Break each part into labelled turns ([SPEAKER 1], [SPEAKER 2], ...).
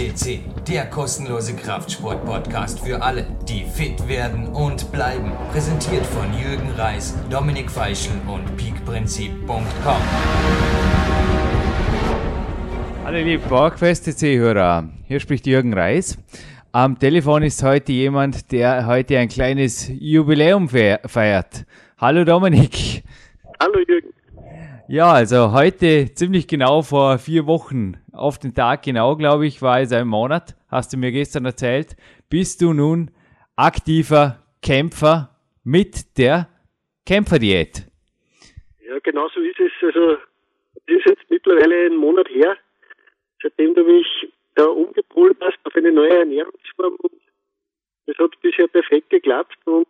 [SPEAKER 1] FCC, der kostenlose Kraftsport-Podcast für alle, die fit werden und bleiben. Präsentiert von Jürgen Reis, Dominik Feischl und peakprinzip.com.
[SPEAKER 2] Hallo liebe PowerQuest CC-Hörer, hier spricht Jürgen Reis. Am Telefon ist heute jemand, der heute ein kleines Jubiläum feiert. Hallo Dominik.
[SPEAKER 3] Hallo Jürgen.
[SPEAKER 2] Ja, also heute ziemlich genau vor vier Wochen, auf den Tag genau, glaube ich, war es ein Monat, hast du mir gestern erzählt, bist du nun aktiver Kämpfer mit der Kämpferdiät.
[SPEAKER 3] Ja, genau so ist es. Also, das ist jetzt mittlerweile ein Monat her, seitdem du mich da umgepolt hast auf eine neue Ernährungsform und das hat bisher perfekt geklappt und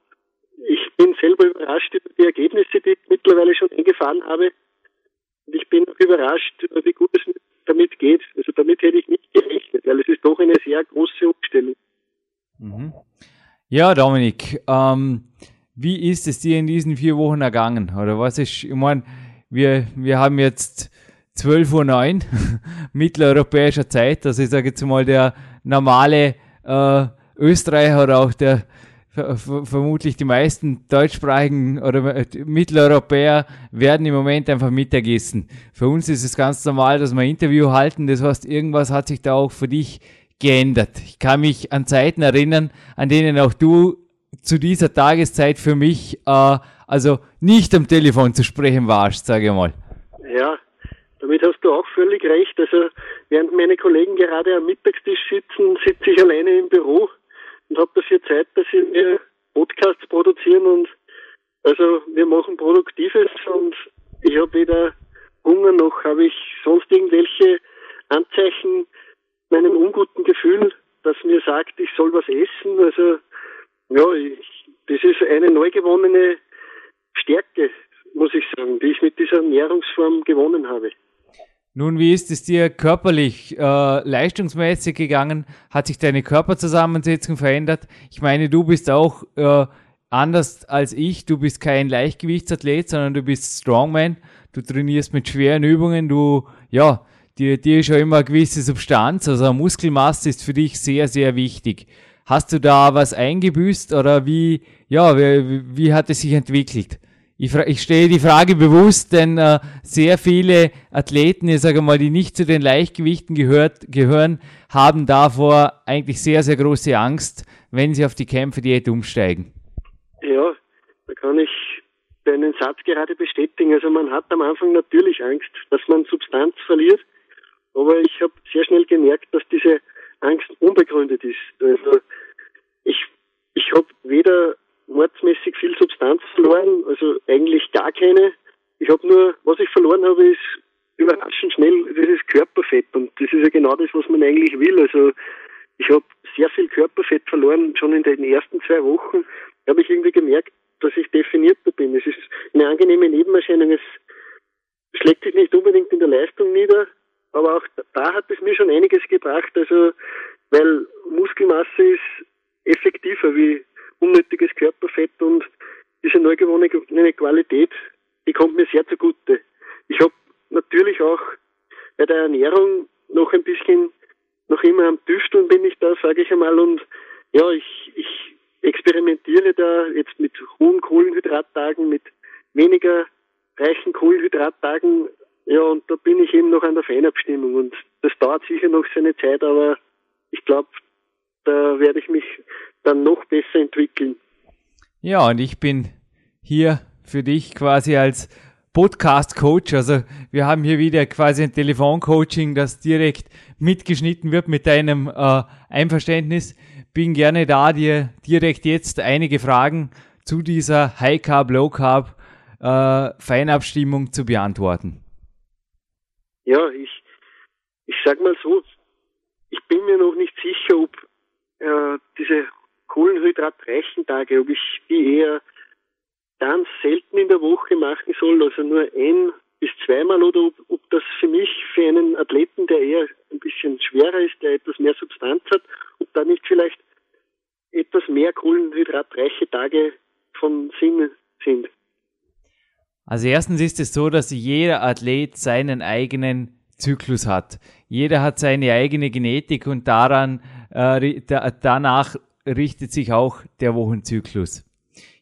[SPEAKER 3] ich bin selber überrascht über die Ergebnisse, die ich mittlerweile schon eingefahren habe. Ich bin überrascht, wie gut es damit geht. Also damit hätte ich nicht gerechnet, weil es ist doch eine sehr große Umstellung.
[SPEAKER 2] Mhm. Ja, Dominik, ähm, wie ist es dir in diesen vier Wochen ergangen? Oder was ist, ich meine, wir, wir haben jetzt 12.09 Uhr mitteleuropäischer Zeit, also ich sage jetzt mal der normale äh, Österreicher oder auch der vermutlich die meisten deutschsprachigen oder Mitteleuropäer werden im Moment einfach Mittagessen. Für uns ist es ganz normal, dass wir ein Interview halten. Das heißt, irgendwas hat sich da auch für dich geändert. Ich kann mich an Zeiten erinnern, an denen auch du zu dieser Tageszeit für mich äh, also nicht am Telefon zu sprechen warst, sage ich mal.
[SPEAKER 3] Ja, damit hast du auch völlig recht. Also während meine Kollegen gerade am Mittagstisch sitzen, sitze ich alleine im Büro und habe dafür Zeit, dass wir Podcasts produzieren und also wir machen Produktives und ich habe weder Hunger noch habe ich sonst irgendwelche Anzeichen meinem unguten Gefühl, das mir sagt, ich soll was essen. Also ja, ich, das ist eine neu gewonnene Stärke, muss ich sagen, die ich mit dieser Ernährungsform gewonnen habe.
[SPEAKER 2] Nun, wie ist es dir körperlich, äh, leistungsmäßig gegangen? Hat sich deine Körperzusammensetzung verändert? Ich meine, du bist auch äh, anders als ich. Du bist kein Leichtgewichtsathlet, sondern du bist Strongman. Du trainierst mit schweren Übungen. Du, ja, dir, dir ist schon immer eine gewisse Substanz. Also Muskelmasse ist für dich sehr, sehr wichtig. Hast du da was eingebüßt oder wie, ja, wie, wie hat es sich entwickelt? Ich, ich stelle die Frage bewusst, denn äh, sehr viele Athleten, ich sage mal, die nicht zu den Leichtgewichten gehört, gehören, haben davor eigentlich sehr, sehr große Angst, wenn sie auf die Kämpfe-Diät umsteigen.
[SPEAKER 3] Ja, da kann ich deinen Satz gerade bestätigen. Also man hat am Anfang natürlich Angst, dass man Substanz verliert, aber ich habe sehr schnell gemerkt, dass diese Angst unbegründet ist. Also ich, ich habe weder mordsmäßig viel Substanz verloren, also eigentlich gar keine. Ich habe nur, was ich verloren habe, ist überraschend schnell dieses Körperfett und das ist ja genau das, was man eigentlich will. Also ich habe sehr viel Körperfett verloren, schon in den ersten zwei Wochen habe ich irgendwie gemerkt, dass ich definierter bin. Es ist eine angenehme Nebenerscheinung. Es schlägt sich nicht unbedingt in der Leistung nieder, aber auch da hat es mir schon einiges gebracht. Also, weil Muskelmasse ist effektiver wie unnötiges Körperfett und diese neu gewonnene Qualität, die kommt mir sehr zugute. Ich habe natürlich auch bei der Ernährung noch ein bisschen, noch immer am Düfteln bin ich da, sage ich einmal, und ja, ich, ich experimentiere da jetzt mit hohen Kohlenhydrattagen, mit weniger reichen Kohlenhydrattagen, ja, und da bin ich eben noch an der Feinabstimmung und das dauert sicher noch seine Zeit, aber ich glaube, da werde ich mich dann noch besser entwickeln.
[SPEAKER 2] Ja, und ich bin hier für dich quasi als Podcast-Coach. Also wir haben hier wieder quasi ein Telefoncoaching, das direkt mitgeschnitten wird mit deinem äh, Einverständnis. Bin gerne da, dir direkt jetzt einige Fragen zu dieser High Carb, Low Carb äh, Feinabstimmung zu beantworten.
[SPEAKER 3] Ja, ich, ich sag mal so, ich bin mir noch nicht sicher, ob äh, diese kohlenhydratreichen Tage, ob ich die eher ganz selten in der Woche machen soll, also nur ein bis zweimal oder ob, ob das für mich für einen Athleten, der eher ein bisschen schwerer ist, der etwas mehr Substanz hat, ob da nicht vielleicht etwas mehr kohlenhydratreiche Tage von Sinn sind.
[SPEAKER 2] Also erstens ist es so, dass jeder Athlet seinen eigenen Zyklus hat. jeder hat seine eigene Genetik und daran, äh, da, danach richtet sich auch der Wochenzyklus.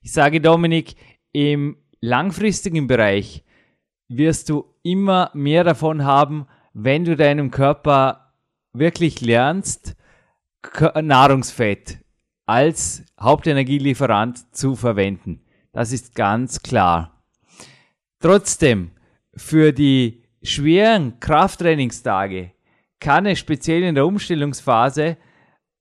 [SPEAKER 2] Ich sage Dominik, im langfristigen Bereich wirst du immer mehr davon haben, wenn du deinem Körper wirklich lernst, Nahrungsfett als Hauptenergielieferant zu verwenden. Das ist ganz klar. Trotzdem, für die schweren Krafttrainingstage kann es speziell in der Umstellungsphase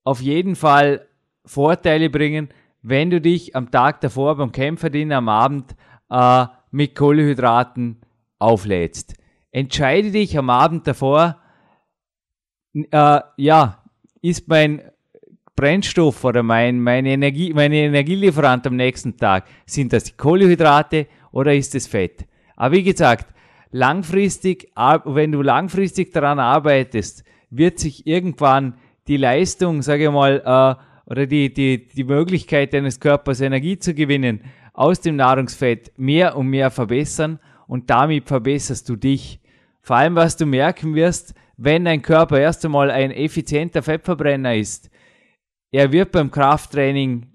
[SPEAKER 2] auf jeden Fall Vorteile bringen, wenn du dich am Tag davor beim Kämpferdiener am Abend äh, mit Kohlenhydraten auflädst. Entscheide dich am Abend davor, äh, ja, ist mein Brennstoff oder mein, meine, Energie, meine Energielieferant am nächsten Tag, sind das Kohlenhydrate oder ist es Fett? Aber wie gesagt, langfristig, wenn du langfristig daran arbeitest, wird sich irgendwann die Leistung, sage ich mal, äh, oder die, die, die Möglichkeit deines Körpers Energie zu gewinnen aus dem Nahrungsfett mehr und mehr verbessern und damit verbesserst du dich. Vor allem, was du merken wirst, wenn dein Körper erst einmal ein effizienter Fettverbrenner ist, er wird beim Krafttraining,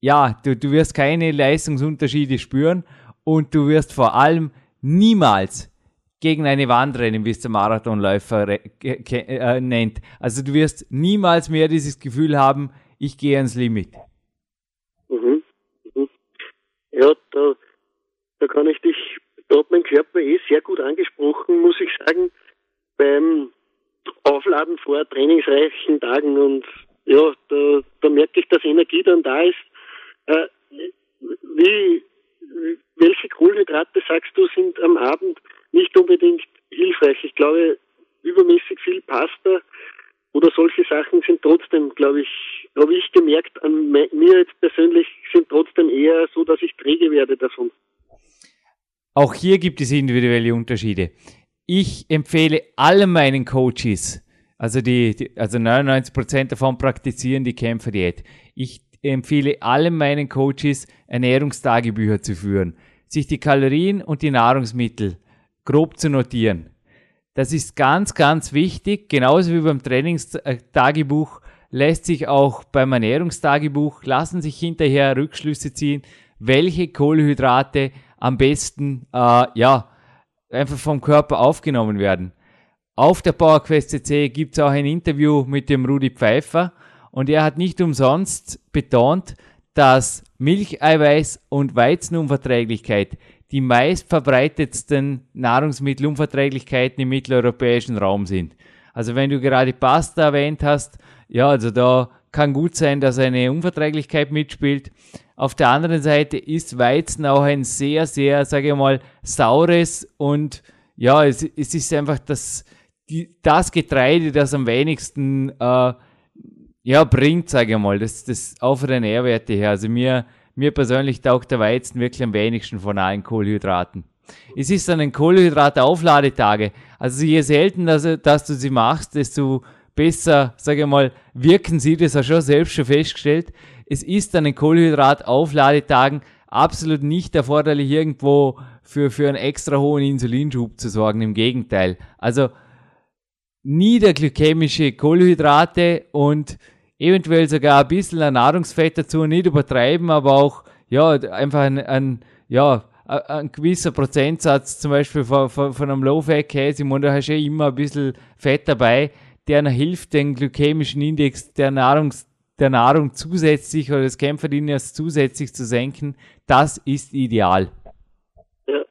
[SPEAKER 2] ja, du, du wirst keine Leistungsunterschiede spüren und du wirst vor allem niemals gegen eine Wand rennen, wie es der Marathonläufer äh, nennt. Also du wirst niemals mehr dieses Gefühl haben, ich gehe ans Limit.
[SPEAKER 3] Mhm. Mhm. Ja, da, da kann ich dich, da hat mein Körper eh sehr gut angesprochen, muss ich sagen, beim Aufladen vor trainingsreichen Tagen und ja, da, da merke ich, dass Energie dann da ist. Äh, wie, welche Kohlenhydrate, sagst du, sind am Abend nicht unbedingt hilfreich? Ich glaube, übermäßig viel Pasta oder solche Sachen sind trotzdem, glaube ich, habe ich gemerkt, an mir jetzt persönlich sind trotzdem eher so, dass ich träge werde davon.
[SPEAKER 2] Auch hier gibt es individuelle Unterschiede. Ich empfehle allen meinen Coaches, also, die, die also 99% davon praktizieren die Kämpferdiät. Ich empfehle allen meinen Coaches, Ernährungstagebücher zu führen, sich die Kalorien und die Nahrungsmittel grob zu notieren. Das ist ganz, ganz wichtig. Genauso wie beim Trainingstagebuch lässt sich auch beim Ernährungstagebuch, lassen sich hinterher Rückschlüsse ziehen, welche Kohlenhydrate am besten, äh, ja, einfach vom Körper aufgenommen werden. Auf der PowerQuest CC gibt es auch ein Interview mit dem Rudi Pfeiffer und er hat nicht umsonst betont, dass Milcheiweiß und Weizenunverträglichkeit die meistverbreitetsten Nahrungsmittelunverträglichkeiten im mitteleuropäischen Raum sind. Also wenn du gerade Pasta erwähnt hast, ja, also da kann gut sein, dass eine Unverträglichkeit mitspielt. Auf der anderen Seite ist Weizen auch ein sehr, sehr, sage ich mal, saures und ja, es, es ist einfach das, die, das Getreide, das am wenigsten äh, ja, bringt, sage ich mal, das, das auch von den Nährwerte her. Also mir, mir persönlich taugt der Weizen wirklich am wenigsten von allen Kohlenhydraten. Es ist dann ein Kohlenhydrataufladetage. Also je seltener, dass, du sie machst, desto besser, sage ich mal, wirken sie. Das hast du schon selbst schon festgestellt. Es ist dann ein Kohlenhydrataufladetagen absolut nicht erforderlich, irgendwo für, für einen extra hohen Insulinschub zu sorgen. Im Gegenteil. Also niederglykämische Kohlenhydrate und eventuell sogar ein bisschen ein Nahrungsfett dazu, nicht übertreiben, aber auch ja, einfach ein, ein ja, ein gewisser Prozentsatz zum Beispiel von, von, von einem Low-Fat-Käse, und da hast du ja immer ein bisschen Fett dabei, der hilft, den glykämischen Index der, Nahrungs, der Nahrung zusätzlich oder des Kämpferdieners zusätzlich zu senken. Das ist ideal.
[SPEAKER 3] Ja.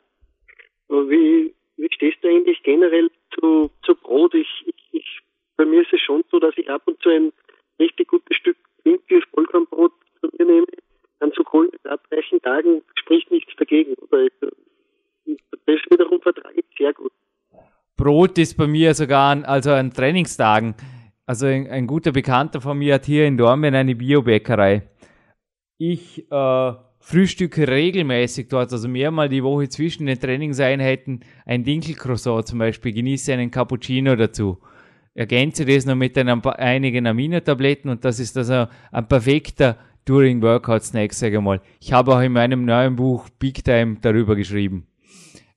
[SPEAKER 3] Wie, wie stehst du eigentlich generell zu, zu Brot. Ich, ich, bei mir ist es schon so, dass ich ab und zu ein richtig gutes Stück Winkel Vollkornbrot zu mir nehme. An so kohlenhydratreichen Tagen spricht nichts dagegen. das wiederum vertrage ich sehr gut.
[SPEAKER 2] Brot ist bei mir sogar an, also an Trainingstagen. Also ein, ein, guter Bekannter von mir hat hier in Dormen eine Biobäckerei. Ich äh, frühstücke regelmäßig dort, also mehrmal die Woche zwischen den Trainingseinheiten ein Dinkelcroissant zum Beispiel, genieße einen Cappuccino dazu. Ergänze das noch mit einem, einigen Aminotabletten und das ist also ein perfekter During Workout Snack, sage ich mal. Ich habe auch in meinem neuen Buch Big Time darüber geschrieben.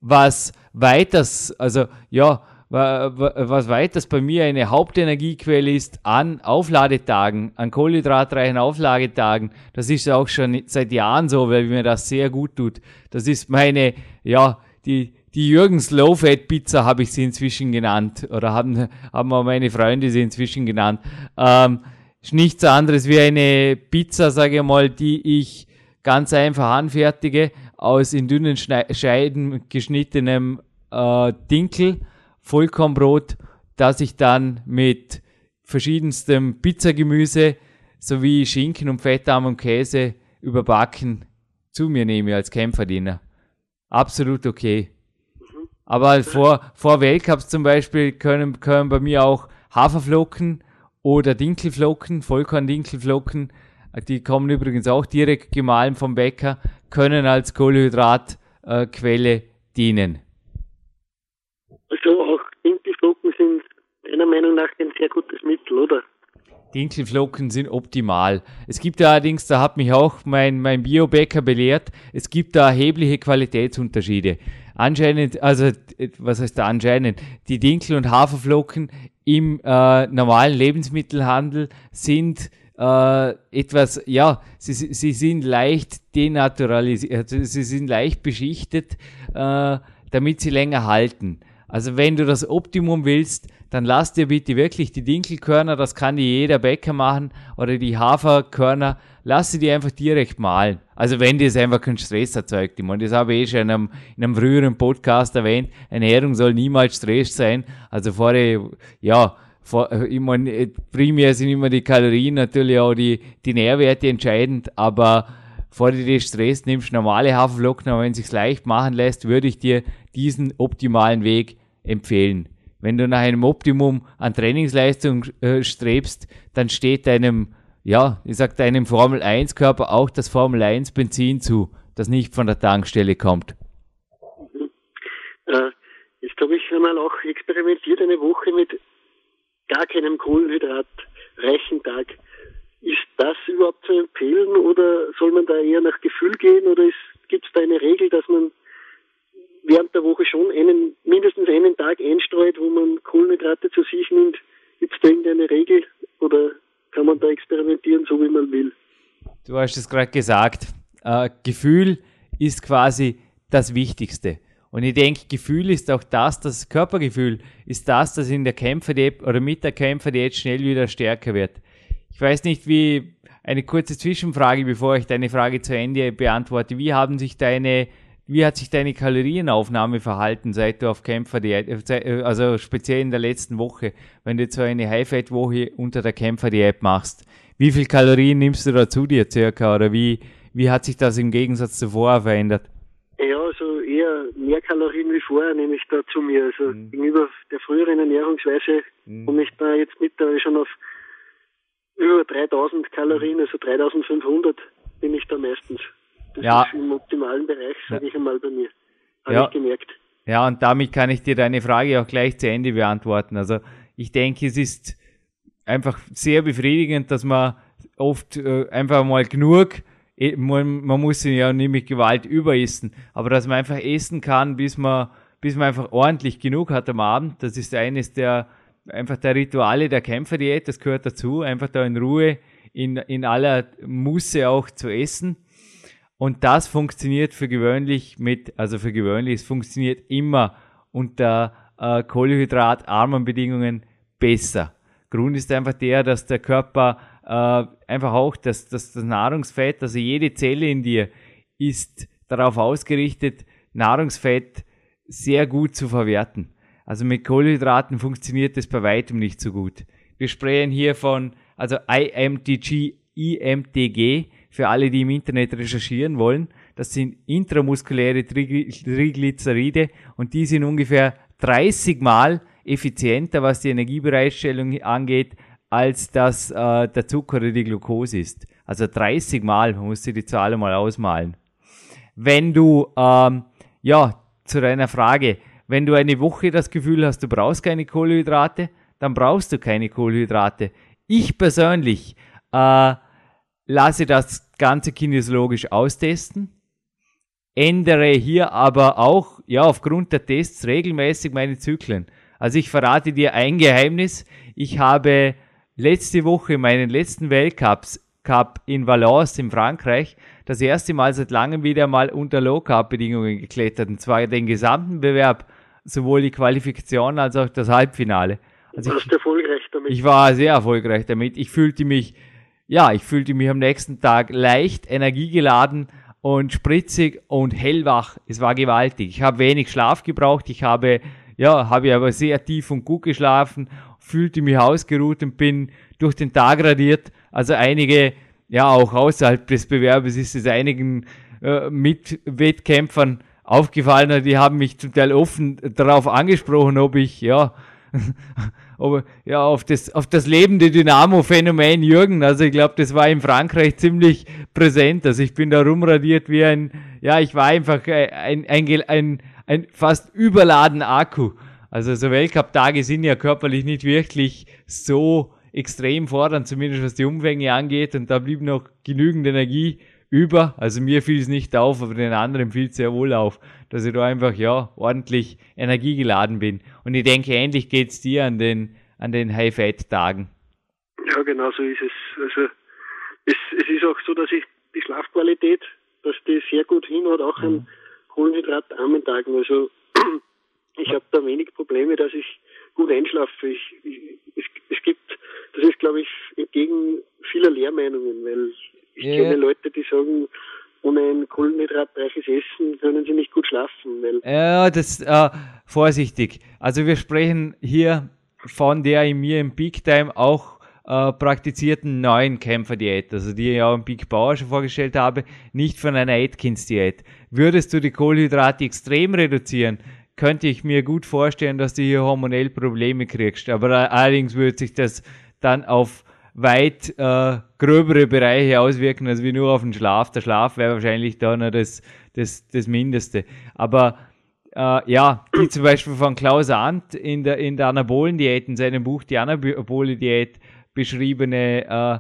[SPEAKER 2] Was weiters, also ja, was weiters bei mir eine Hauptenergiequelle ist an Aufladetagen, an kohlenhydratreichen Aufladetagen. Das ist auch schon seit Jahren so, weil mir das sehr gut tut. Das ist meine, ja, die, die Jürgens Low Fat Pizza habe ich sie inzwischen genannt oder haben, haben auch meine Freunde sie inzwischen genannt. Ähm, ist nichts anderes wie eine Pizza, sage ich mal, die ich ganz einfach anfertige aus in dünnen Scheiden geschnittenem äh, Dinkel, Vollkornbrot, das ich dann mit verschiedenstem Pizzagemüse sowie Schinken und Fettarm und Käse überbacken zu mir nehme als Kämpferdiener. Absolut okay. Aber vor, vor Weltcups zum Beispiel können, können bei mir auch Haferflocken oder Dinkelflocken, Vollkorn-Dinkelflocken, die kommen übrigens auch direkt gemahlen vom Bäcker, können als Kohlenhydratquelle äh, dienen.
[SPEAKER 3] Also auch Dinkelflocken sind deiner Meinung nach ein sehr gutes Mittel, oder?
[SPEAKER 2] Dinkelflocken sind optimal. Es gibt allerdings, da hat mich auch mein, mein Biobäcker belehrt, es gibt da erhebliche Qualitätsunterschiede. Anscheinend, also was heißt da anscheinend, die Dinkel- und Haferflocken im äh, normalen Lebensmittelhandel sind äh, etwas, ja, sie, sie sind leicht denaturalisiert, also sie sind leicht beschichtet, äh, damit sie länger halten. Also wenn du das Optimum willst, dann lass dir bitte wirklich die Dinkelkörner, das kann dir jeder Bäcker machen, oder die Haferkörner, lass sie dir einfach direkt malen. Also wenn das einfach keinen Stress erzeugt. Ich meine, das habe ich eh schon in einem, in einem früheren Podcast erwähnt. Ernährung soll niemals Stress sein. Also vorher, ja, ich meine, primär sind immer die Kalorien, natürlich auch die, die Nährwerte entscheidend, aber vor dir den Stress nimmst normale Haferflocken, aber wenn es sich leicht machen lässt, würde ich dir diesen optimalen Weg empfehlen. Wenn du nach einem Optimum an Trainingsleistung äh, strebst, dann steht deinem, ja, ich sag deinem Formel 1 Körper auch das Formel 1 Benzin zu, das nicht von der Tankstelle kommt.
[SPEAKER 3] Mhm. Äh, jetzt habe ich einmal auch experimentiert eine Woche mit gar keinem kohlenhydratreichen Tag. Ist das überhaupt zu empfehlen oder soll man da eher nach Gefühl gehen oder gibt es da eine Regel, dass man während der Woche schon einen, mindestens einen Tag einstreut, wo man Kohlenhydrate zu sich nimmt. Gibt es da irgendeine Regel oder kann man da experimentieren, so wie man will?
[SPEAKER 2] Du hast es gerade gesagt. Äh, Gefühl ist quasi das Wichtigste. Und ich denke, Gefühl ist auch das, das Körpergefühl ist das, das in der Kämpferdiät oder mit der Kämpferdiät schnell wieder stärker wird. Ich weiß nicht, wie eine kurze Zwischenfrage, bevor ich deine Frage zu Ende beantworte. Wie haben sich deine wie hat sich deine Kalorienaufnahme verhalten, seit du auf Kämpferdiät, äh, also speziell in der letzten Woche, wenn du jetzt so eine High-Fat-Woche unter der Kämpferdiät machst? Wie viel Kalorien nimmst du da zu dir circa oder wie, wie hat sich das im Gegensatz zuvor verändert?
[SPEAKER 3] Ja, also eher mehr Kalorien wie vorher nehme ich da zu mir. Also mhm. gegenüber der früheren Ernährungsweise mhm. komme ich da jetzt mittlerweile schon auf über 3000 Kalorien, also 3500 bin ich da meistens. Das ja. ist im optimalen Bereich, sage ich einmal bei mir. Habe ja. ich gemerkt.
[SPEAKER 2] Ja, und damit kann ich dir deine Frage auch gleich zu Ende beantworten. Also ich denke, es ist einfach sehr befriedigend, dass man oft äh, einfach mal genug, eh, man, man muss ja nicht mit Gewalt überessen, aber dass man einfach essen kann, bis man, bis man einfach ordentlich genug hat am Abend. Das ist eines der einfach der Rituale der Kämpferdiät, das gehört dazu, einfach da in Ruhe in, in aller Musse auch zu essen. Und das funktioniert für gewöhnlich mit, also für gewöhnlich, es funktioniert immer unter äh, kohlenhydratarmen Bedingungen besser. Grund ist einfach der, dass der Körper äh, einfach auch, dass, dass das Nahrungsfett, also jede Zelle in dir ist darauf ausgerichtet, Nahrungsfett sehr gut zu verwerten. Also mit Kohlenhydraten funktioniert das bei weitem nicht so gut. Wir sprechen hier von, also IMTG, IMTG, für alle, die im Internet recherchieren wollen. Das sind intramuskuläre Triglyceride und die sind ungefähr 30 Mal effizienter, was die Energiebereitstellung angeht, als das äh, der Zucker oder die Glucose ist. Also 30 Mal, man muss sich die Zahl mal ausmalen. Wenn du, ähm, ja, zu deiner Frage, wenn du eine Woche das Gefühl hast, du brauchst keine Kohlenhydrate, dann brauchst du keine Kohlenhydrate. Ich persönlich äh, lasse das Ganze kinesiologisch austesten, ändere hier aber auch, ja, aufgrund der Tests regelmäßig meine Zyklen. Also ich verrate dir ein Geheimnis. Ich habe letzte Woche meinen letzten Weltcups Cup in Valence in Frankreich das erste Mal seit langem wieder mal unter Low-Carb-Bedingungen geklettert. Und zwar den gesamten Bewerb, sowohl die Qualifikation als auch das Halbfinale.
[SPEAKER 3] Also Warst ich, erfolgreich damit?
[SPEAKER 2] Ich war sehr erfolgreich damit. Ich fühlte mich, ja, ich fühlte mich am nächsten Tag leicht, energiegeladen und spritzig und hellwach. Es war gewaltig. Ich habe wenig Schlaf gebraucht. Ich habe, ja, habe aber sehr tief und gut geschlafen, fühlte mich ausgeruht und bin durch den Tag radiert. Also einige, ja, auch außerhalb des Bewerbes ist es einigen äh, Mitwettkämpfern aufgefallen, die haben mich zum Teil offen darauf angesprochen, ob ich, ja, ob, ja, auf das, auf das lebende Dynamo-Phänomen Jürgen. Also ich glaube, das war in Frankreich ziemlich präsent. Also ich bin da rumradiert wie ein, ja, ich war einfach ein, ein, ein, ein fast überladen Akku. Also so Weltcup-Tage sind ja körperlich nicht wirklich so extrem fordernd, zumindest was die Umfänge angeht. Und da blieb noch genügend Energie über. Also mir fiel es nicht auf, aber den anderen fiel es sehr wohl auf, dass ich da einfach ja ordentlich energiegeladen bin. Und ich denke, ähnlich geht es dir an den, an den High-Fat-Tagen.
[SPEAKER 3] Ja, genau so ist es. Also es, es ist auch so, dass ich die Schlafqualität, dass die sehr gut hinhaut, auch mhm. an kohlenhydratarmen Tagen. Also ich habe da wenig Probleme, dass ich gut einschlafe. Ich, ich, es, es gibt, das ist glaube ich entgegen vieler Lehrmeinungen, weil ich yeah. kenne Leute, die sagen, ohne ein kohlenhydratreiches Essen können sie nicht gut schlafen. Weil
[SPEAKER 2] ja, das äh, vorsichtig. Also wir sprechen hier von der in mir im Peak Time auch äh, praktizierten neuen Kämpferdiät, also die ich auch im Big Bauer schon vorgestellt habe, nicht von einer Atkins-Diät. Würdest du die Kohlenhydrate extrem reduzieren, könnte ich mir gut vorstellen, dass du hier hormonell Probleme kriegst. Aber allerdings würde sich das dann auf weit äh, gröbere Bereiche auswirken, als wie nur auf den Schlaf. Der Schlaf wäre wahrscheinlich da noch das, das, das Mindeste. Aber äh, ja, die zum Beispiel von Klaus Arndt in der, in der Anabolen-Diät, in seinem Buch Die Anabole-Diät beschriebene, äh,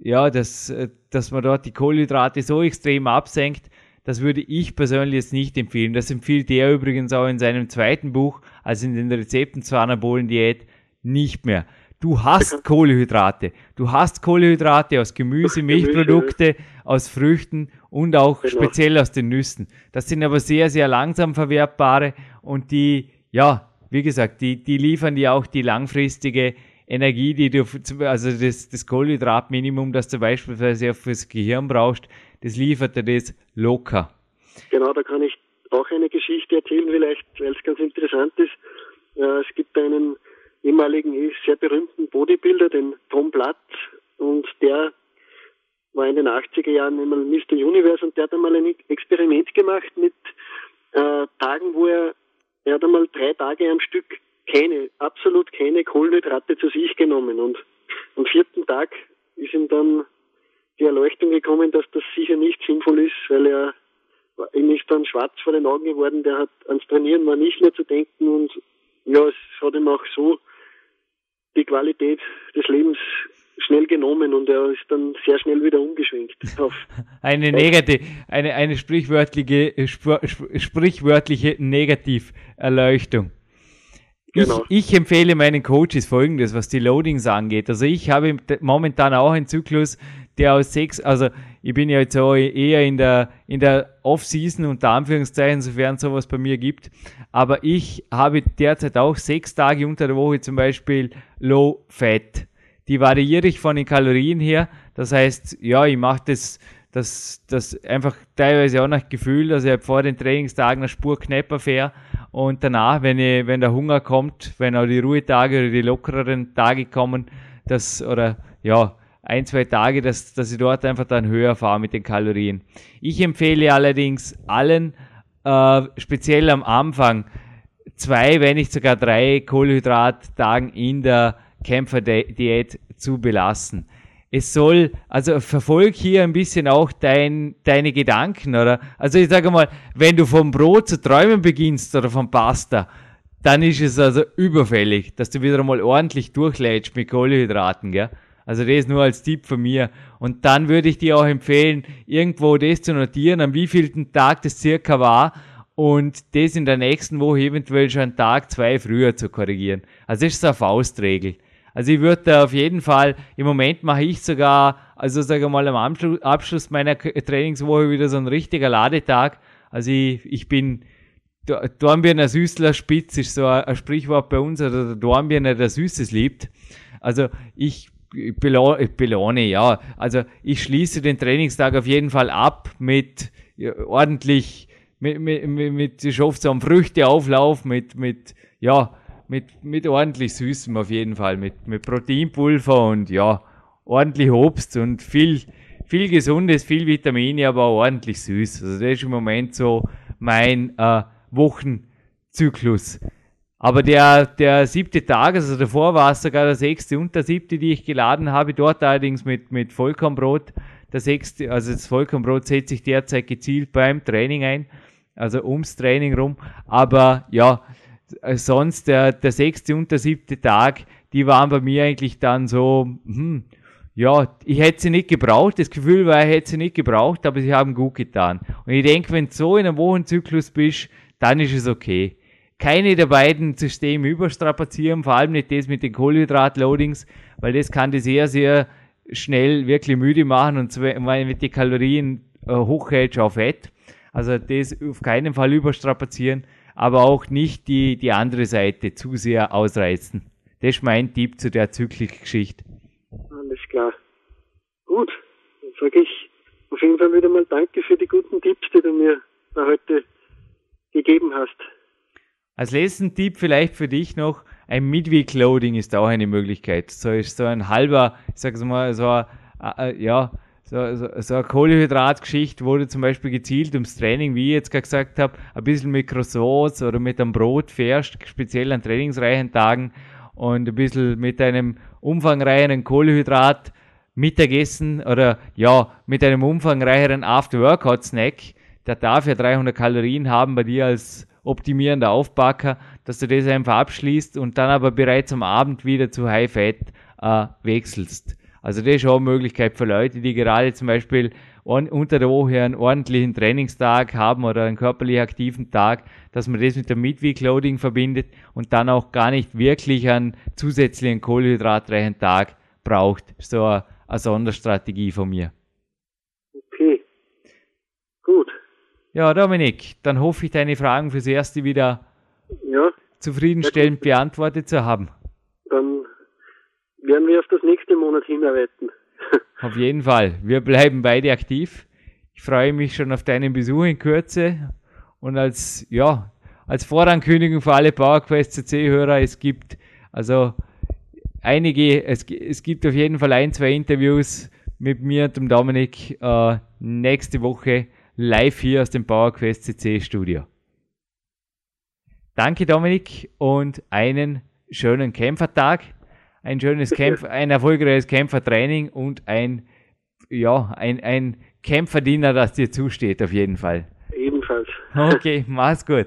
[SPEAKER 2] ja, dass, dass man dort die Kohlenhydrate so extrem absenkt, das würde ich persönlich jetzt nicht empfehlen. Das empfiehlt er übrigens auch in seinem zweiten Buch, also in den Rezepten zur Anabolen-Diät, nicht mehr. Du hast Kohlehydrate. Du hast Kohlehydrate aus Gemüse, Milchprodukte, aus Früchten und auch genau. speziell aus den Nüssen. Das sind aber sehr, sehr langsam verwertbare und die, ja, wie gesagt, die, die liefern dir auch die langfristige Energie, die du, also das, das Kohlenhydratminimum, das du beispielsweise fürs Gehirn brauchst, das liefert er das locker.
[SPEAKER 3] Genau, da kann ich auch eine Geschichte erzählen, vielleicht, weil es ganz interessant ist. Äh, es gibt einen ehemaligen, sehr berühmten Bodybuilder, den Tom Blatt, und der war in den 80er Jahren einmal Mr. Universe und der hat einmal ein Experiment gemacht mit äh, Tagen, wo er, er hat einmal drei Tage am Stück keine, absolut keine Kohlenhydrate zu sich genommen und am vierten Tag ist ihm dann die Erleuchtung gekommen, dass das sicher nicht sinnvoll ist, weil er ihm ist dann schwarz vor den Augen geworden, der hat ans Trainieren war nicht mehr zu denken und ja, es hat ihm auch so die Qualität des Lebens schnell genommen und er ist dann sehr schnell wieder umgeschwenkt.
[SPEAKER 2] Eine negative, eine, eine sprichwörtliche, sprichwörtliche Negativerleuchtung. Genau. Ich, ich, empfehle meinen Coaches folgendes, was die Loadings angeht. Also ich habe momentan auch einen Zyklus, der aus sechs, also ich bin ja jetzt auch eher in der, in der Off-Season unter Anführungszeichen, sofern sowas bei mir gibt. Aber ich habe derzeit auch sechs Tage unter der Woche zum Beispiel Low Fat. Die variiere ich von den Kalorien her. Das heißt, ja, ich mache das, das, das einfach teilweise auch nach Gefühl, dass ich vor den Trainingstagen eine Spur knapper fähre und danach, wenn, ich, wenn der Hunger kommt, wenn auch die Ruhetage oder die lockereren Tage kommen, das, oder ja, ein, zwei Tage, dass, dass ich dort einfach dann höher fahre mit den Kalorien. Ich empfehle allerdings allen, äh, speziell am Anfang, zwei, wenn nicht sogar drei Kohlenhydrattagen in der Kämpferdiät zu belassen. Es soll, also verfolg hier ein bisschen auch dein, deine Gedanken, oder? Also ich sage mal, wenn du vom Brot zu träumen beginnst oder vom Pasta, dann ist es also überfällig, dass du wieder einmal ordentlich durchlädst mit Kohlenhydraten, gell? Also das nur als Tipp von mir. Und dann würde ich dir auch empfehlen, irgendwo das zu notieren, an wievielten Tag das circa war und das in der nächsten Woche eventuell schon einen Tag, zwei früher zu korrigieren. Also das ist eine Faustregel. Also ich würde da auf jeden Fall, im Moment mache ich sogar, also sage mal am Abschluss meiner Trainingswoche wieder so ein richtiger Ladetag. Also ich, ich bin Dornbirner Süßler Spitz ist so ein, Sprichwort bei uns, oder der Dornbirner, der Süßes liebt. Also ich belohne, ja. Also ich schließe den Trainingstag auf jeden Fall ab mit ordentlich mit, mit, mit, ich hoffe, so einem Früchteauflauf, mit, mit, ja, mit, mit ordentlich Süßem auf jeden Fall, mit, mit Proteinpulver und ja, ordentlich Obst und viel, viel Gesundes, viel Vitamine, aber ordentlich süß. Also das ist im Moment so mein äh, Wochenzyklus. Aber der, der siebte Tag, also davor war es sogar der sechste und der siebte, die ich geladen habe, dort allerdings mit, mit Vollkornbrot. Der sechste, also das Vollkornbrot setze ich derzeit gezielt beim Training ein also ums Training rum. Aber ja, sonst der, der sechste und der siebte Tag, die waren bei mir eigentlich dann so, hm, ja, ich hätte sie nicht gebraucht. Das Gefühl war, ich hätte sie nicht gebraucht, aber sie haben gut getan. Und ich denke, wenn du so in einem Wochenzyklus bist, dann ist es okay. Keine der beiden Systeme überstrapazieren, vor allem nicht das mit den Kohlenhydratloadings, weil das kann die sehr, sehr schnell wirklich müde machen und wenn man die Kalorien äh, hochhält, auf Fett. Also das auf keinen Fall überstrapazieren, aber auch nicht die, die andere Seite zu sehr ausreizen. Das ist mein Tipp zu der Zyklikgeschichte.
[SPEAKER 3] Alles klar. Gut, dann sage ich auf jeden Fall wieder mal Danke für die guten Tipps, die du mir da heute gegeben hast.
[SPEAKER 2] Als letzten Tipp vielleicht für dich noch, ein Midweek Loading ist auch eine Möglichkeit. So ist so ein halber, ich sag's mal, so ein, äh, äh, ja, so, so, so eine Kohlehydratgeschichte, wo du zum Beispiel gezielt ums Training, wie ich jetzt gerade gesagt habe, ein bisschen mit Croissants oder mit einem Brot fährst, speziell an trainingsreichen Tagen und ein bisschen mit einem umfangreicheren Kohlehydrat Mittagessen oder ja, mit einem umfangreicheren After-Workout-Snack, der darf ja 300 Kalorien haben bei dir als optimierender Aufbacker, dass du das einfach abschließt und dann aber bereits am Abend wieder zu High Fat äh, wechselst. Also das ist auch eine Möglichkeit für Leute, die gerade zum Beispiel unter der Woche einen ordentlichen Trainingstag haben oder einen körperlich aktiven Tag, dass man das mit dem Midweek Loading verbindet und dann auch gar nicht wirklich einen zusätzlichen kohlenhydratreichen Tag braucht. So eine, eine Sonderstrategie von mir.
[SPEAKER 3] Okay. Gut.
[SPEAKER 2] Ja, Dominik, dann hoffe ich, deine Fragen fürs Erste wieder ja. zufriedenstellend beantwortet zu haben.
[SPEAKER 3] Dann werden wir auf das nächste Monat hinarbeiten.
[SPEAKER 2] Auf jeden Fall. Wir bleiben beide aktiv. Ich freue mich schon auf deinen Besuch in Kürze. Und als, ja, als Vorankündigung für alle PowerQuest CC-Hörer, es gibt also einige, es, es gibt auf jeden Fall ein, zwei Interviews mit mir und dem Dominik äh, nächste Woche live hier aus dem PowerQuest CC Studio. Danke Dominik und einen schönen Kämpfertag ein schönes Kämpf, ein erfolgreiches Kämpfertraining und ein, ja, ein, ein Kämpferdiener, das dir zusteht, auf jeden Fall.
[SPEAKER 3] Ebenfalls.
[SPEAKER 2] Okay, mach's gut.